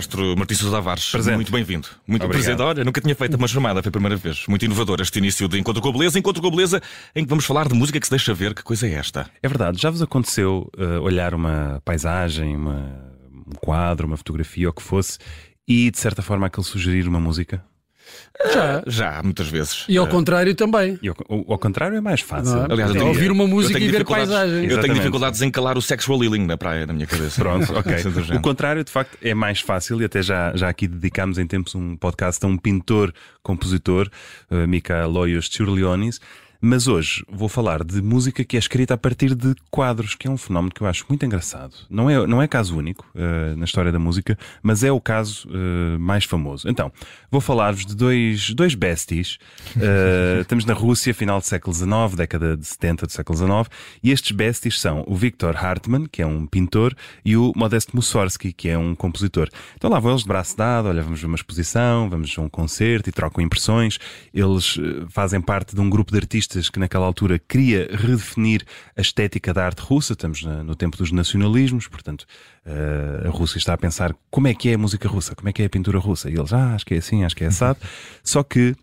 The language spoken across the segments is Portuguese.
maestro Martins Sousa Tavares. Presente. Muito bem-vindo. Muito Obrigado. presente. Olha, nunca tinha feito uma chamada, foi a primeira vez. Muito inovador este início de Encontro com a Beleza. Encontro com a Beleza em que vamos falar de música que se deixa ver. Que coisa é esta? É verdade, já vos aconteceu uh, olhar uma paisagem, uma- um quadro, uma fotografia, ou o que fosse, e de certa forma aquele sugerir uma música? Já. Já, muitas vezes. E ao contrário também. E ao, ao- contrário é mais fácil. Não é? Aliás, eu É tenho- ouvir uma música e ver paisagens. Eu tenho dificuldades em calar o sexual healing na praia, na minha cabeça. Pronto, ok. O contrário, de facto, é mais fácil e até já, já aqui dedicámos em tempos um podcast a um pintor, compositor, uh, Mika Loios Tsurlionis. Mas hoje vou falar de música que é escrita a partir de quadros, que é um fenómeno que eu acho muito engraçado. Não é, não é caso único uh, na história da música, mas é o caso uh, mais famoso. Então, vou falar-vos de dois, dois besties. Uh, estamos na Rússia, final do século XIX, década de 70 do século XIX, e estes besties são o Viktor Hartmann, que é um pintor, e o Modest Mussorgsky, que é um compositor. Então lá vão eles de braço dado, olha, vamos ver uma exposição, vamos a um concerto e trocam impressões. Eles fazem parte de um grupo de artistas que naquela altura queria redefinir a estética da arte russa. Estamos no tempo dos nacionalismos, portanto, eh, a Rússia está a pensar como é que é a música russa, como é que é a pintura russa. E eles, ah, acho que é assim, acho que é assado. Só que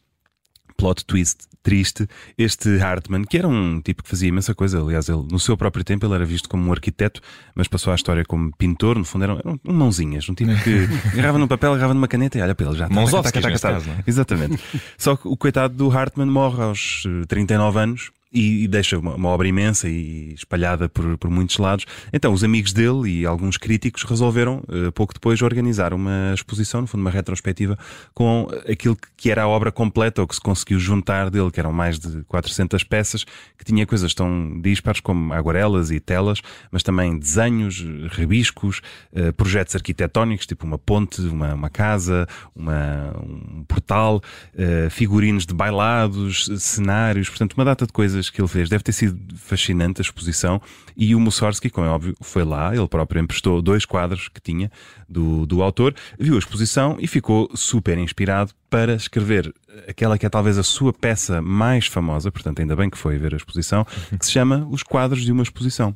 plot twist triste, este Hartmann, que era um tipo que fazia imensa coisa, aliás, ele no seu próprio tempo ele era visto como um arquiteto, mas passou a história como pintor, no fundo era um, era um mãozinhas, um tipo que agarrava num papel, agarrava numa caneta e olha para ele, já Mãos caso, taca. não é? Exatamente. Só que o coitado do Hartmann morre aos eh, 39 anos. E, e deixa uma, uma obra imensa e espalhada por, por muitos lados. Então, os amigos dele e alguns críticos resolveram, eh, pouco depois, organizar uma exposição, no fundo, uma retrospectiva, com aquilo que era a obra completa, ou que se conseguiu juntar dele, que eram mais de 400 peças, que tinha coisas tão dispares como aguarelas e telas, mas também desenhos, rabiscos, eh, projetos arquitetónicos, tipo uma ponte, uma, uma casa, uma, um portal, eh, figurinos de bailados, cenários, portanto, uma data de coisas que ele fez. Deve ter sido fascinante a exposição. E o Mussorgsky, como é óbvio, foi lá, ele próprio emprestou dois quadros que tinha do, do autor, viu a exposição e ficou super inspirado para escrever aquela que é talvez a sua peça mais famosa, portanto, ainda bem que foi ver a exposição, que se chama Os Quadros de uma Exposição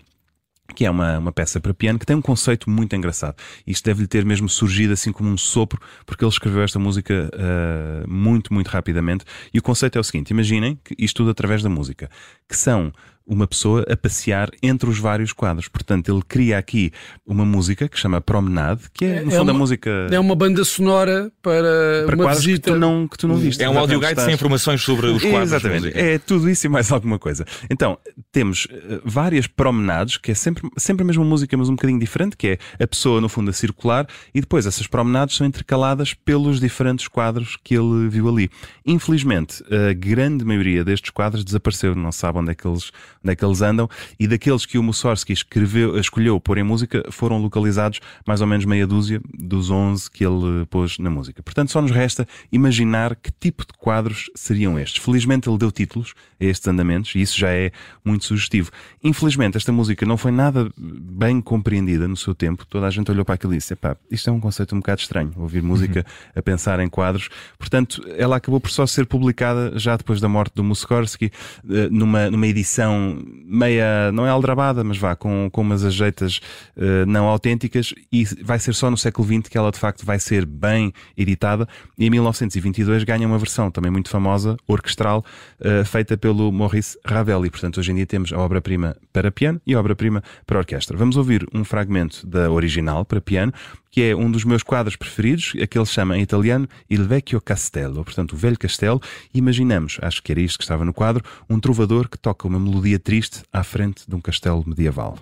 que é uma, uma peça para piano que tem um conceito muito engraçado. Isto deve-lhe ter mesmo surgido assim como um sopro, porque ele escreveu esta música ah, muito, muito rapidamente. E o conceito é o seguinte: imaginem que isto tudo através da música, que são uma pessoa a passear entre os vários quadros. Portanto, ele cria aqui uma música que chama Promenade, que é, no É fundo, uma- a música É uma banda sonora para, para uma quadros visita. que tu não, que tu não viste. É um audio guide estás- sem informações sobre os quadros. de Exatamente, é tudo isso e mais alguma coisa. Então, temos eh, várias promenades, que é sempre, sempre a mesma música, mas um bocadinho diferente, que é a pessoa no fundo a circular, e depois essas promenades são intercaladas pelos diferentes quadros que ele viu ali. Infelizmente, a grande maioria destes quadros desapareceu, não se sabe onde é que eles, onde é que eles andam, e daqueles que o Mussorgsky escreveu, escolheu pôr em música, foram localizados mais ou menos meia dúzia dos 11 que ele pôs na música. Portanto, só nos resta imaginar que tipo de quadros seriam estes. Felizmente ele deu títulos a estes andamentos e isso já é muito sugestivo. Infelizmente esta música não foi nada bem compreendida no seu tempo. Toda a gente olhou para aquilo e disse: "Epá, isto é um conceito um bocado estranho, ouvir música a pensar em quadros. Portanto, ela acabou por só ser publicada já depois da morte do Mussorgsky, eh, numa, numa edição meia, não é aldrabada, mas vá, com, com umas ajeitas eh, não autênticas e vai ser só no século XX que ela de facto vai ser bem editada e em 1922 ganha uma versão também muito famosa, orquestral, eh, feita pelo Maurice Ravel e portanto hoje em dia temos a obra-prima para piano e a obra-prima para orquestra. Vamos ouvir um fragmento da original para piano, que é um dos meus quadros preferidos, aquele chama em italiano Il Vecchio Castello, portanto o velho castelo. Imaginamos, acho que era isto que estava no quadro, um trovador que toca uma melodia triste à frente de um castelo medieval.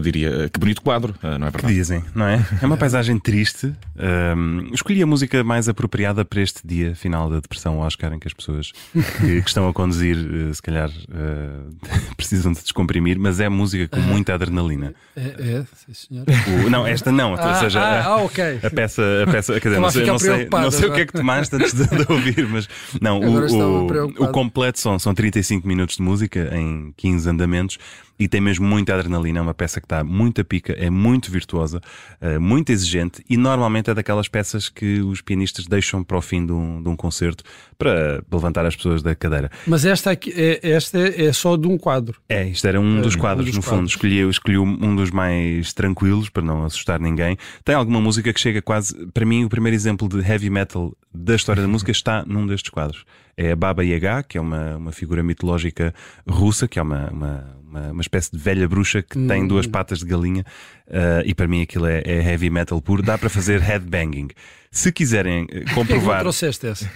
Diria, que bonito quadro, ah, não é Que verdade? dizem, não é? É uma paisagem triste. Ahm, escolhi a música mais apropriada para este dia final da depressão Oscar, em que as pessoas que, que estão a conduzir, eh, se calhar, eh, precisam de descomprimir, mas é música com muita adrenalina. É, é sim, senhor. O- não, esta não, ou Ah, seja, ah, a- ah, ok. a peça, a peça quer dizer, não a sei, não, sei, não sei o que é que tomaste antes de, de ouvir, mas não, o, o, o completo são, são 35 minutos de música em 15 andamentos e tem mesmo muita adrenalina. É uma peça que está muito a pica, é muito virtuosa, eh, muito exigente e normalmente é daquelas peças que os pianistas deixam para o fim de um, de um concerto para levantar as pessoas da cadeira. Mas esta, aqui, é, esta é só de um quadro. É, isto era um dos um quadros, dos no fundo. quadros. Escolhi, escolhi um dos mais tranquilos para não assustar ninguém. Tem alguma música que chega quase. Para mim, o primeiro exemplo de heavy metal da história da música está num destes quadros. É a Baba Yaga, que é uma, uma figura mitológica russa, que é uma, uma, uma, uma espécie de velha bruxa que tem duas patas de galinha. ah, e para mim aquilo é, é heavy metal puro. Dá para fazer headbanging. Se quiserem eh, Porquê é que não comprovar. trouxeste essa?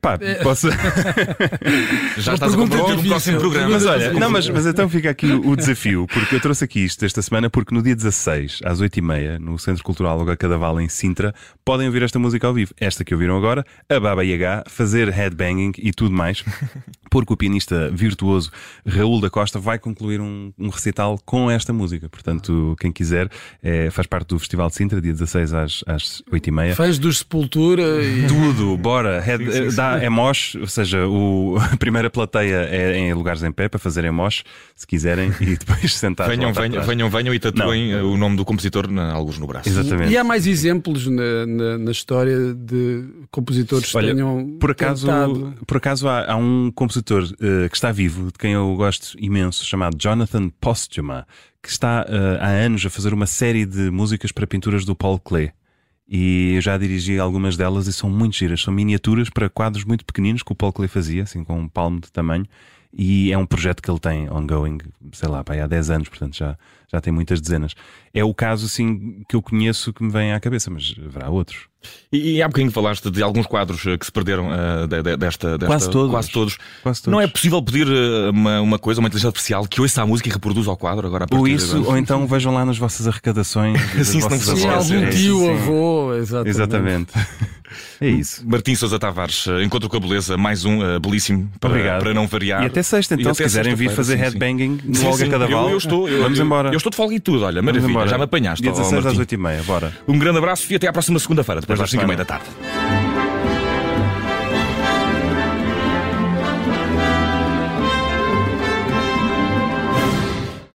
Pá, posso. Já estás a comprometer um difícil. próximo programa. Mas olha, não, mas, mas então fica aqui o, o desafio, porque eu trouxe aqui isto esta semana, porque no dia 16, às 8h30, no Centro Cultural Olga Cadaval, em Sintra, podem ouvir esta música ao vivo. Esta que ouviram agora, a Baba Yaga, fazer headbanging e tudo mais, porque o pianista virtuoso Raul da Costa vai concluir um, um recital com esta música. Portanto, quem quiser, é, faz parte do Festival de Sintra, dia 16 às, às 8h30. Fãs dos Sepultura e. Tudo, bora. Head- dá, é mosh, ou seja, o, a primeira plateia é em lugares em pé para fazerem mosh, se quiserem, e depois sentar Venham, venham, venham, venham e tatuem eh, o nome do compositor na, alguns no braço. Exatamente. E há mais exemplos na, na, na história de compositores que Olha, tenham. Por acaso, tentado. por acaso há, há um compositor eh, que está vivo, de quem eu gosto imenso, chamado Jonathan Postuma, que está eh, há anos a fazer uma série de músicas para pinturas do Paul Klee. E eu já dirigi algumas delas e são muito giras. São miniaturas para quadros muito pequeninos que o Paul Klee fazia, assim com um palmo de tamanho. E é um projeto que ele tem ongoing, sei lá, pá, há 10 anos, portanto já, já tem muitas dezenas. É o caso assim que eu conheço que me vem à cabeça, mas haverá outros. E, e há bocadinho falaste de alguns quadros eh, que se perderam eh, de- de- desta, desta. Quase todos. Quase todos. Quase todos. Não é possível pedir eh, uma, uma coisa, uma inteligência artificial que ouça a música e reproduza ao quadro agora Ou isso, ou então vejam lá nas vossas arrecadações. das Sim, se não avós. algum tio, avô, exatamente. Exatamente. É isso. Martim Sousa Tavares, eh, Encontro com a Beleza, mais um eh, belíssimo para, Obrigado. para não variar. E até sexta, então, E se até quiserem vir fazer sim, sim. headbanging no Sim, Olga sim, Cadaval, Eu, eu estou, eu, vamos eu- embora. Eu estou de folga e tudo, olha, maravilha, já me apanhaste. Dia ó, 16 às Martim. 8h30, bora. Um grande abraço e até à próxima segunda-feira, depois Até das para a 5h30 da tarde.